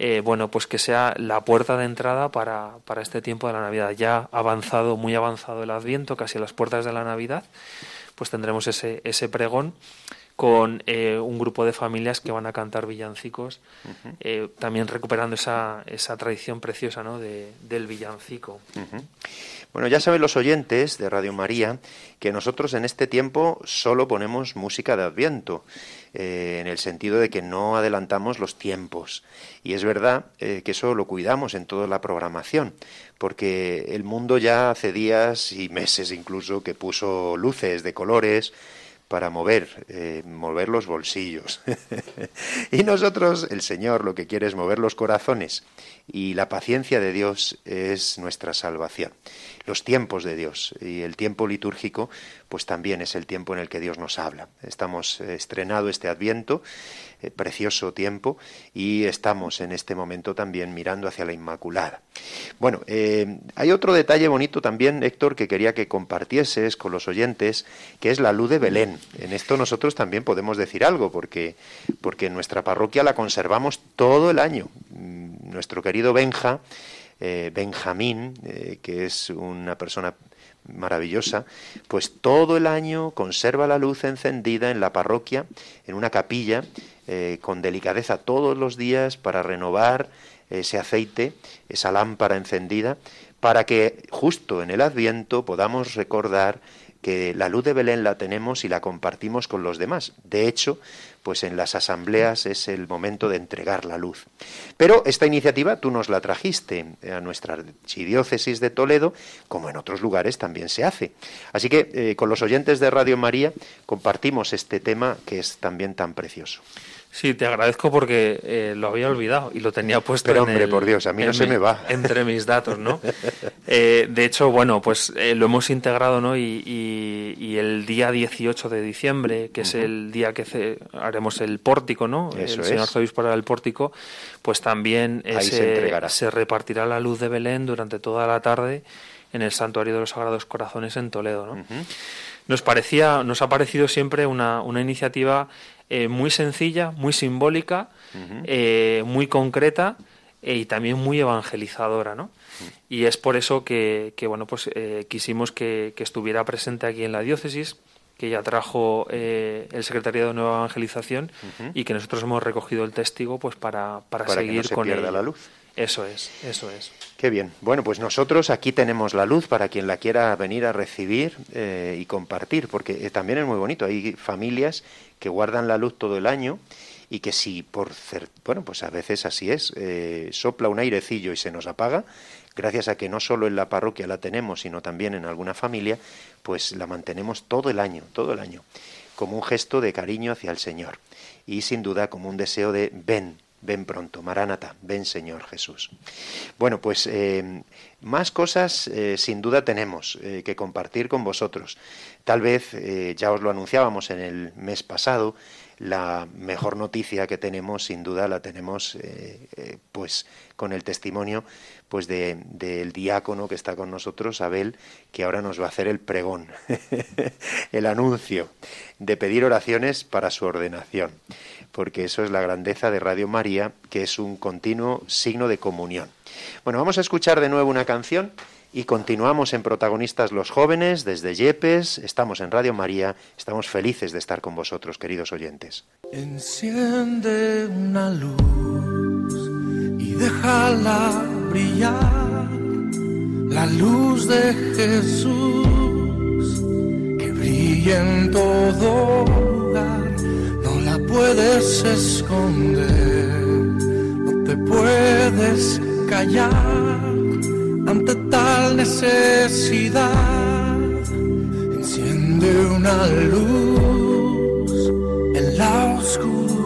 eh, bueno, pues que sea la puerta de entrada para, para este tiempo de la Navidad. Ya avanzado, muy avanzado el Adviento, casi a las puertas de la Navidad, pues tendremos ese, ese pregón con eh, un grupo de familias que van a cantar villancicos, eh, también recuperando esa, esa tradición preciosa ¿no? de, del villancico. Bueno, ya saben los oyentes de Radio María que nosotros en este tiempo solo ponemos música de Adviento. Eh, en el sentido de que no adelantamos los tiempos. Y es verdad eh, que eso lo cuidamos en toda la programación, porque el mundo ya hace días y meses incluso que puso luces de colores, para mover, eh, mover los bolsillos. y nosotros, el Señor, lo que quiere es mover los corazones y la paciencia de Dios es nuestra salvación. Los tiempos de Dios y el tiempo litúrgico, pues también es el tiempo en el que Dios nos habla. Estamos eh, estrenado este Adviento eh, precioso tiempo y estamos en este momento también mirando hacia la Inmaculada. Bueno, eh, hay otro detalle bonito también, Héctor, que quería que compartieses con los oyentes, que es la luz de Belén. En esto nosotros también podemos decir algo, porque, porque en nuestra parroquia la conservamos todo el año. Mm, nuestro querido Benja, eh, Benjamín, que es una persona maravillosa, pues todo el año conserva la luz encendida en la parroquia, en una capilla, eh, con delicadeza todos los días para renovar ese aceite, esa lámpara encendida, para que justo en el Adviento podamos recordar que la luz de Belén la tenemos y la compartimos con los demás. De hecho, pues en las asambleas es el momento de entregar la luz. Pero esta iniciativa tú nos la trajiste a nuestra archidiócesis de Toledo, como en otros lugares también se hace. Así que eh, con los oyentes de Radio María compartimos este tema que es también tan precioso. Sí, te agradezco porque eh, lo había olvidado y lo tenía puesto Pero hombre, por Dios, a mí no se me va. Entre mis datos, ¿no? Eh, de hecho, bueno, pues eh, lo hemos integrado, ¿no? Y, el día 18 de diciembre, que es el día que haremos el pórtico, ¿no? Eso el señor es. para el pórtico, pues también se, se, repartirá la luz de Belén durante toda la tarde en el Santuario de los Sagrados Corazones en Toledo, ¿no? Nos parecía, nos ha parecido siempre una, una iniciativa eh, muy sencilla, muy simbólica, eh, muy concreta eh, y también muy evangelizadora, ¿no? Y es por eso que, bueno, pues quisimos que, estuviera presente aquí en la diócesis, que ya trajo el Secretariado de Nueva Evangelización y que nosotros hemos recogido el testigo pues para, para, seguir que con pierda la luz. Eso es, eso es. Qué bien. Bueno, pues nosotros aquí tenemos la luz para quien la quiera venir a recibir y compartir, porque también es muy bonito. Hay familias que guardan la luz todo el año y que si por bueno pues a veces así es eh, sopla un airecillo y se nos apaga gracias a que no solo en la parroquia la tenemos sino también en alguna familia pues la mantenemos todo el año todo el año como un gesto de cariño hacia el Señor y sin duda como un deseo de ven ven pronto Maránata ven Señor Jesús. Bueno pues eh, más cosas eh, sin duda tenemos que compartir con vosotros. Tal vez, eh, ya os lo anunciábamos en el mes pasado, la mejor noticia que tenemos, sin duda, la tenemos eh, eh, pues con el testimonio pues del diácono que está con nosotros, Abel, que ahora nos va a hacer el pregón, el anuncio de pedir oraciones para su ordenación, porque eso es la grandeza de Radio María, que es un continuo signo de comunión. Bueno, vamos a escuchar de nuevo una canción y continuamos en Protagonistas los Jóvenes desde Yepes, estamos en Radio María, estamos felices de estar con vosotros, queridos oyentes. Enciende una luz y déjala brillar, la luz de Jesús que brilla en todo lugar, no la puedes esconder, no te puedes callar ante tal necesidad. Enciende una luz en la oscuridad.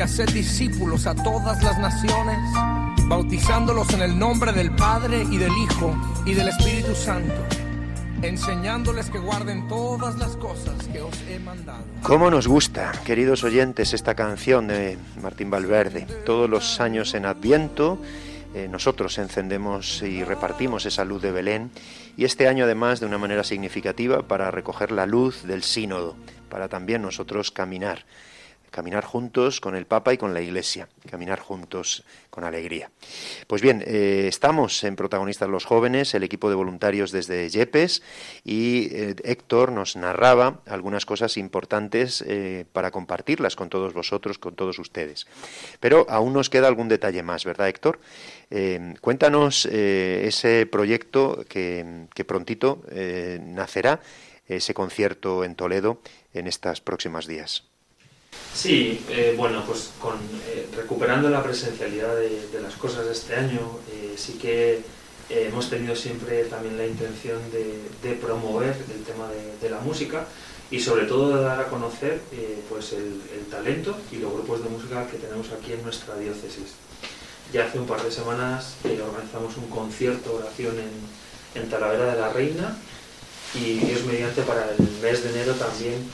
Y haced discípulos a todas las naciones, bautizándolos en el nombre del Padre y del Hijo y del Espíritu Santo, enseñándoles que guarden todas las cosas que os he mandado. ¿Cómo nos gusta, queridos oyentes, esta canción de Martín Valverde? Todos los años en Adviento eh, nosotros encendemos y repartimos esa luz de Belén y este año además de una manera significativa para recoger la luz del sínodo, para también nosotros caminar caminar juntos con el Papa y con la Iglesia, caminar juntos con alegría. Pues bien, eh, estamos en Protagonistas los Jóvenes, el equipo de voluntarios desde Yepes, y eh, Héctor nos narraba algunas cosas importantes eh, para compartirlas con todos vosotros, con todos ustedes. Pero aún nos queda algún detalle más, ¿verdad, Héctor? cuéntanos ese proyecto que, que prontito nacerá, ese concierto en Toledo en estas próximas días. Sí, eh, bueno, pues con, eh, recuperando la presencialidad de, las cosas de este año, eh, sí que hemos tenido siempre también la intención de, promover el tema de, la música y sobre todo de dar a conocer pues el, talento y los grupos de música que tenemos aquí en nuestra diócesis. Ya hace un par de semanas organizamos un concierto, oración en, en Talavera de la Reina y Dios mediante para el mes de enero también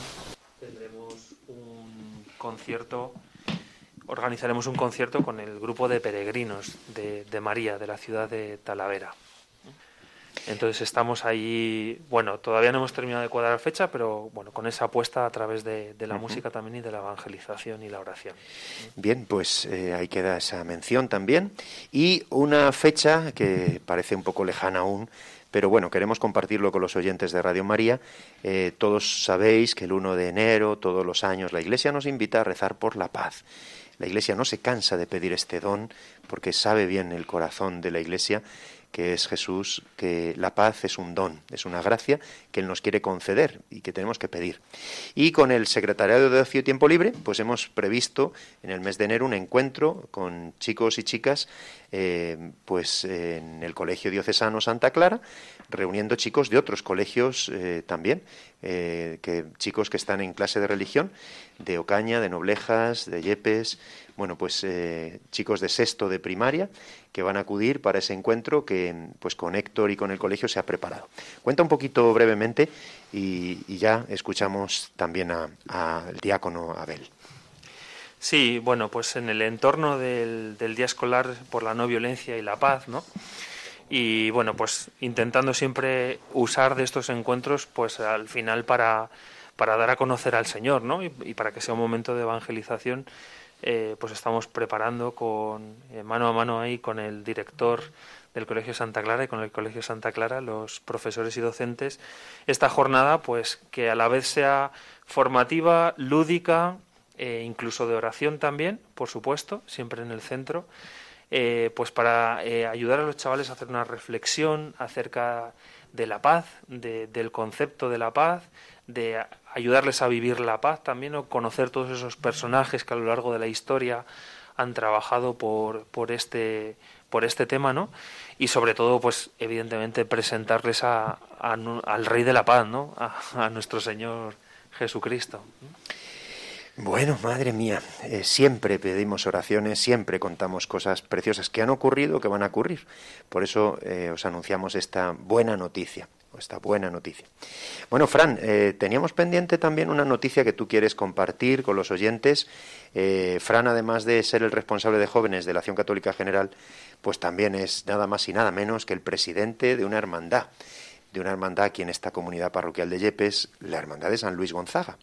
concierto, organizaremos un concierto con el grupo de peregrinos de, María, de la ciudad de Talavera. Entonces estamos ahí, bueno, todavía no hemos terminado de cuadrar fecha, pero bueno, con esa apuesta a través de, la música también y de la evangelización y la oración. Bien, pues eh, ahí queda esa mención también. Y una fecha que parece un poco lejana aún, pero bueno, queremos compartirlo con los oyentes de Radio María. Eh, todos sabéis que el 1 de enero, todos los años, la Iglesia nos invita a rezar por la paz. La Iglesia no se cansa de pedir este don porque sabe bien el corazón de la Iglesia que es Jesús, que la paz es un don, es una gracia que Él nos quiere conceder y que tenemos que pedir. Y con el Secretariado de Ocio y Tiempo Libre, pues hemos previsto en el mes de enero un encuentro con chicos y chicas eh, pues en el Colegio Diocesano Santa Clara, reuniendo chicos de otros colegios eh, también, eh, que chicos que están en clase de religión, de Ocaña, de Noblejas, de Yepes, bueno, pues eh, chicos de sexto de primaria que van a acudir para ese encuentro que pues con Héctor y con el colegio se ha preparado. Cuenta un poquito brevemente y, ya escuchamos también al diácono Abel. Sí, bueno, pues en el entorno del, día escolar por la no violencia y la paz, ¿no? Y bueno, pues intentando siempre usar de estos encuentros, pues al final para, para dar a conocer al Señor, ¿no? Y, para que sea un momento de evangelización eh, pues estamos preparando con eh, mano a mano ahí con el director del Colegio Santa Clara y con el Colegio Santa Clara, los profesores y docentes, esta jornada, pues que a la vez sea formativa, lúdica, e incluso de oración también, por supuesto, siempre en el centro, pues para ayudar a los chavales a hacer una reflexión acerca de la paz, del concepto de la paz, de ayudarles a vivir la paz también o conocer todos esos personajes que a lo largo de la historia han trabajado por, por este por este tema, ¿no? Y sobre todo, pues, evidentemente, presentarles a, al Rey de la Paz, ¿no? A, nuestro Señor Jesucristo. Bueno, madre mía, eh, siempre pedimos oraciones, siempre contamos cosas preciosas que han ocurrido, que van a ocurrir. Por eso eh, os anunciamos esta buena noticia esta buena noticia. Bueno, Fran, eh, teníamos pendiente también una noticia que tú quieres compartir con los oyentes. Fran, además de ser el responsable de jóvenes de la Acción Católica General, pues también es nada más y nada menos que el presidente de una hermandad, de una hermandad aquí en esta comunidad parroquial de Yepes, la Hermandad de San Luis Gonzaga.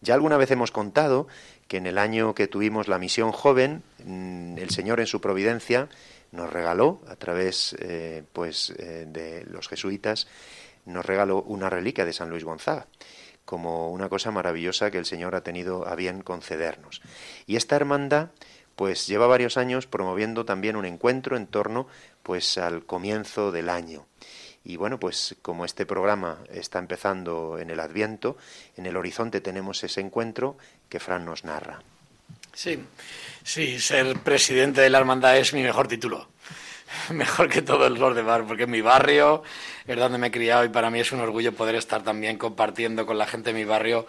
Ya alguna vez hemos contado que en el año que tuvimos la misión joven, mm, el Señor en su providencia nos regaló a través eh, pues de los jesuitas nos regaló una reliquia de San Luis Gonzaga como una cosa maravillosa que el Señor ha tenido a bien concedernos. Y esta hermandad pues lleva varios años promoviendo también un encuentro en torno pues al comienzo del año. Y bueno, pues como este programa está empezando en el Adviento, en el horizonte tenemos ese encuentro que Fran nos narra. Sí, sí, ser presidente de la hermandad es mi mejor título. mejor que todo el Lord de Bar, porque es mi barrio, es donde me he criado y para mí es un orgullo poder estar también compartiendo con la gente de mi barrio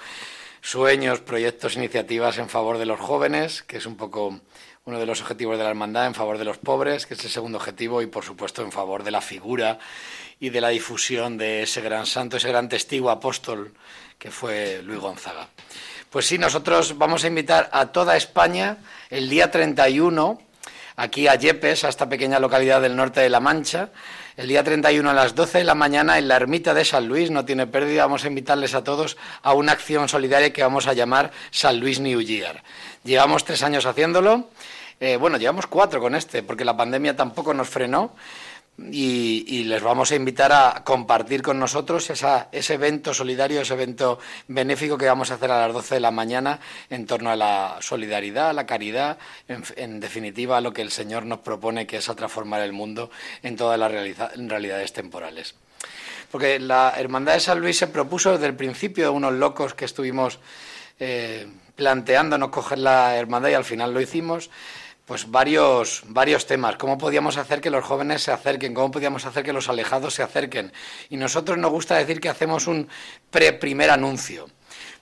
sueños, proyectos, iniciativas en favor de los jóvenes, que es un poco uno de los objetivos de la hermandad, en favor de los pobres, que es el segundo objetivo, y por supuesto en favor de la figura y de la difusión de ese gran santo, ese gran testigo apóstol que fue Luis Gonzaga. Pues sí, nosotros vamos a invitar a toda España el día 31 aquí a Yepes, a esta pequeña localidad del norte de La Mancha, el día 31 a las 12 de la mañana en la ermita de San Luis, no tiene pérdida, vamos a invitarles a todos a una acción solidaria que vamos a llamar San Luis New Year. Llevamos tres años haciéndolo, eh, bueno, llevamos cuatro con este, porque la pandemia tampoco nos frenó y, les vamos a invitar a compartir con nosotros ese evento solidario, ese evento benéfico que vamos a hacer a las 12 de la mañana en torno a la solidaridad, a la caridad, en, definitiva a lo que el Señor nos propone, que es a transformar el mundo en todas las realidades temporales. Porque la Hermandad de San Luis se propuso desde el principio de unos locos que estuvimos eh, planteándonos coger la hermandad y al final lo hicimos pues varios, varios temas. ¿Cómo podíamos hacer que los jóvenes se acerquen? ¿Cómo podíamos hacer que los alejados se acerquen? Y nosotros nos gusta decir que hacemos un pre-primer anuncio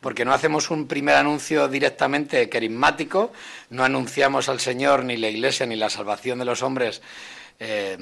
porque no hacemos un primer anuncio directamente carismático, no anunciamos al Señor ni la Iglesia ni la salvación de los hombres eh,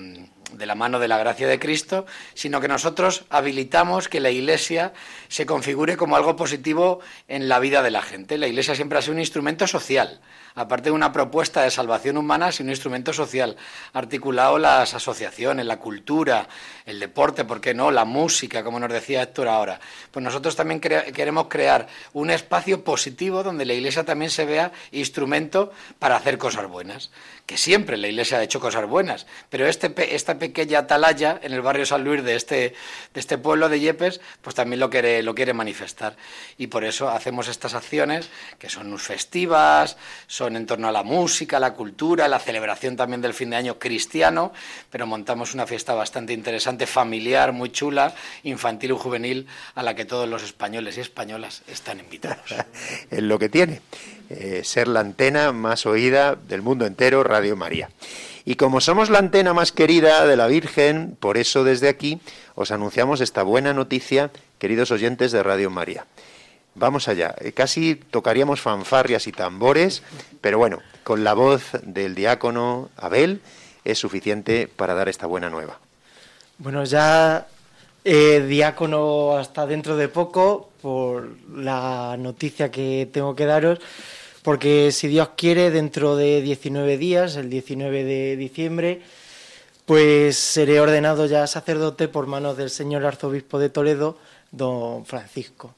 de la mano de la gracia de Cristo, sino que nosotros habilitamos que la Iglesia se configure como algo positivo en la vida de la gente. La Iglesia siempre ha sido un instrumento social aparte de una propuesta de salvación humana, es un instrumento social, articulado las asociaciones, la cultura, el deporte, ¿por qué no? La música, como nos decía Héctor ahora. Pues nosotros también queremos crear un espacio positivo donde la Iglesia también se vea instrumento para hacer cosas buenas que siempre la Iglesia ha hecho cosas buenas, pero este, esta pequeña atalaya en el barrio San Luis de este, de este pueblo de Yepes, pues también lo quiere, lo quiere manifestar. Y por eso hacemos estas acciones, que son festivas, son en torno a la música, la cultura, la celebración también del fin de año cristiano, pero montamos una fiesta bastante interesante, familiar, muy chula, infantil y juvenil, a la que todos los españoles y españolas están invitados. es lo que tiene. Eh, ser la antena más oída del mundo entero, Radio María. Y como somos la antena más querida de la Virgen, por eso desde aquí os anunciamos esta buena noticia, queridos oyentes de Radio María. Vamos allá, eh, casi tocaríamos fanfarrias y tambores, pero bueno, con la voz del diácono Abel es suficiente para dar esta buena nueva. Bueno, ya eh, diácono hasta dentro de poco, por la noticia que tengo que daros porque si Dios quiere, dentro de 19 días, el 19 de diciembre, pues seré ordenado ya sacerdote por manos del señor arzobispo de Toledo, don Francisco.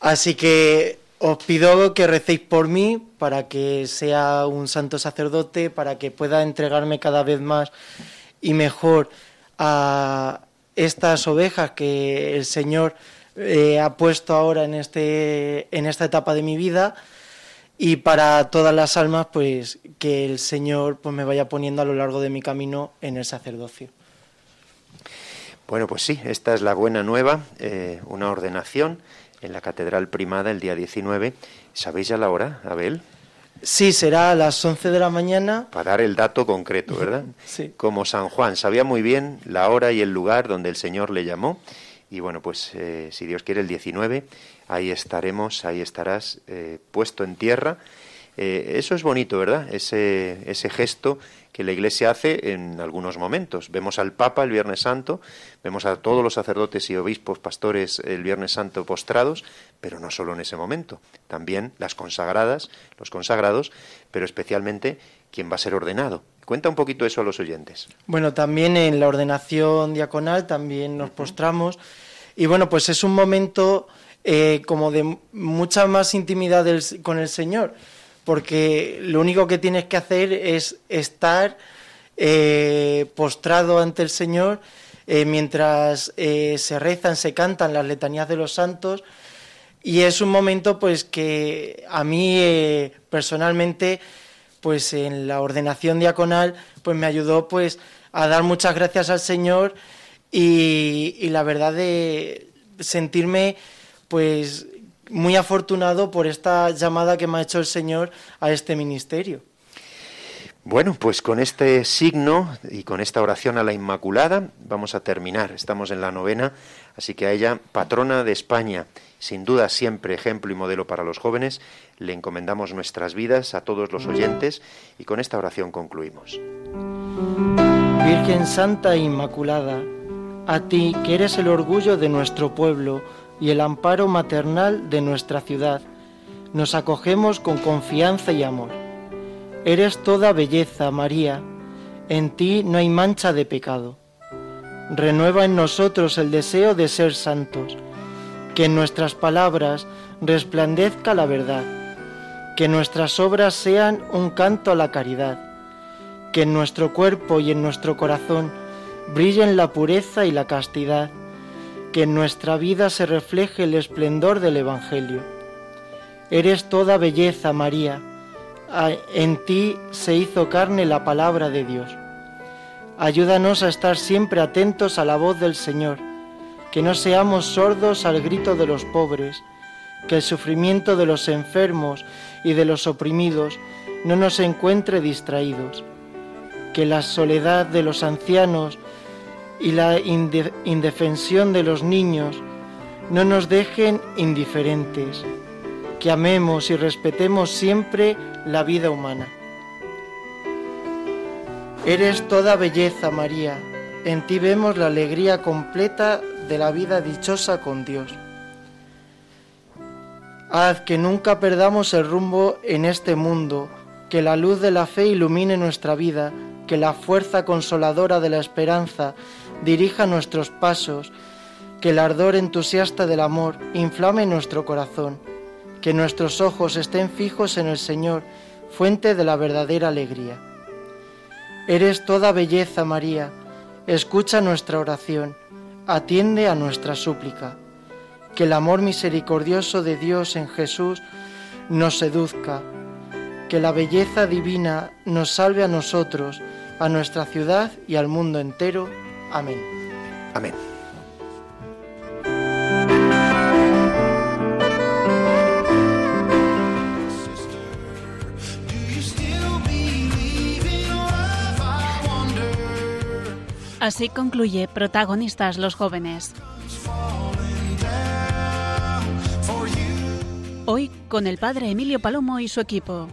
Así que os pido que recéis por mí para que sea un santo sacerdote, para que pueda entregarme cada vez más y mejor a estas ovejas que el Señor eh, ha puesto ahora en, este, en esta etapa de mi vida y para todas las almas, pues que el Señor pues me vaya poniendo a lo largo de mi camino en el sacerdocio. Bueno, pues sí, esta es la buena nueva, eh, una ordenación en la Catedral Primada el día 19. ¿Sabéis ya la hora, Abel? Sí, será a las 11 de la mañana. Para dar el dato concreto, ¿verdad? sí. Como San Juan sabía muy bien la hora y el lugar donde el Señor le llamó. Y bueno, pues eh, si Dios quiere, el 19 ahí estaremos, ahí estarás eh, puesto en tierra. Eh, eso es bonito, ¿verdad? Ese, ese gesto que la Iglesia hace en algunos momentos. Vemos al Papa el Viernes Santo, vemos a todos los sacerdotes y obispos, pastores el Viernes Santo postrados, pero no solo en ese momento, también las consagradas, los consagrados, pero especialmente quien va a ser ordenado. Cuenta un poquito eso a los oyentes. Bueno, también en la ordenación diaconal también nos postramos y bueno, pues es un momento eh, como de mucha más intimidad con el Señor, porque lo único que tienes que hacer es estar eh, postrado ante el Señor eh, mientras se rezan, se cantan las letanías de los santos, y es un momento pues que a mí personalmente pues en la ordenación diaconal pues me ayudó pues a dar muchas gracias al Señor y, y la verdad de sentirme pues muy afortunado por esta llamada que me ha hecho el Señor a este ministerio. Bueno, pues con este signo y con esta oración a la Inmaculada vamos a terminar. Estamos en la novena, así que a ella, patrona de España, sin duda siempre ejemplo y modelo para los jóvenes, le encomendamos nuestras vidas a todos los oyentes y con esta oración concluimos. Virgen Santa e Inmaculada, a ti que eres el orgullo de nuestro pueblo, y el amparo maternal de nuestra ciudad, nos acogemos con confianza y amor. Eres toda belleza, María, en ti no hay mancha de pecado. renueva en nosotros el deseo de ser santos, que en nuestras palabras resplandezca la verdad, que nuestras obras sean un canto a la caridad, que en nuestro cuerpo y en nuestro corazón brillen la pureza y la castidad, que en nuestra vida se refleje el esplendor del Evangelio. Eres toda belleza, María, en ti se hizo carne la palabra de Dios. Ayúdanos a estar siempre atentos a la voz del Señor, que no seamos sordos al grito de los pobres, que el sufrimiento de los enfermos y de los oprimidos no nos encuentre distraídos, que la soledad de los ancianos y la indefensión de los niños no nos dejen indiferentes, que amemos y respetemos siempre la vida humana. Eres toda belleza, María. En ti vemos la alegría completa de la vida dichosa con Dios. Haz que nunca perdamos el rumbo en este mundo, que la luz de la fe ilumine nuestra vida, que la fuerza consoladora de la esperanza dirija nuestros pasos, que el ardor entusiasta del amor inflame nuestro corazón, que nuestros ojos estén fijos en el Señor, fuente de la verdadera alegría. Eres toda belleza, María. Escucha nuestra oración, atiende a nuestra súplica. Que el amor misericordioso de Dios en Jesús nos seduzca. Que la belleza divina nos salve a nosotros, a nuestra ciudad y al mundo entero. Amén. Amén. Así concluye Protagonistas los jóvenes. Hoy con el padre Emilio Palomo y su equipo.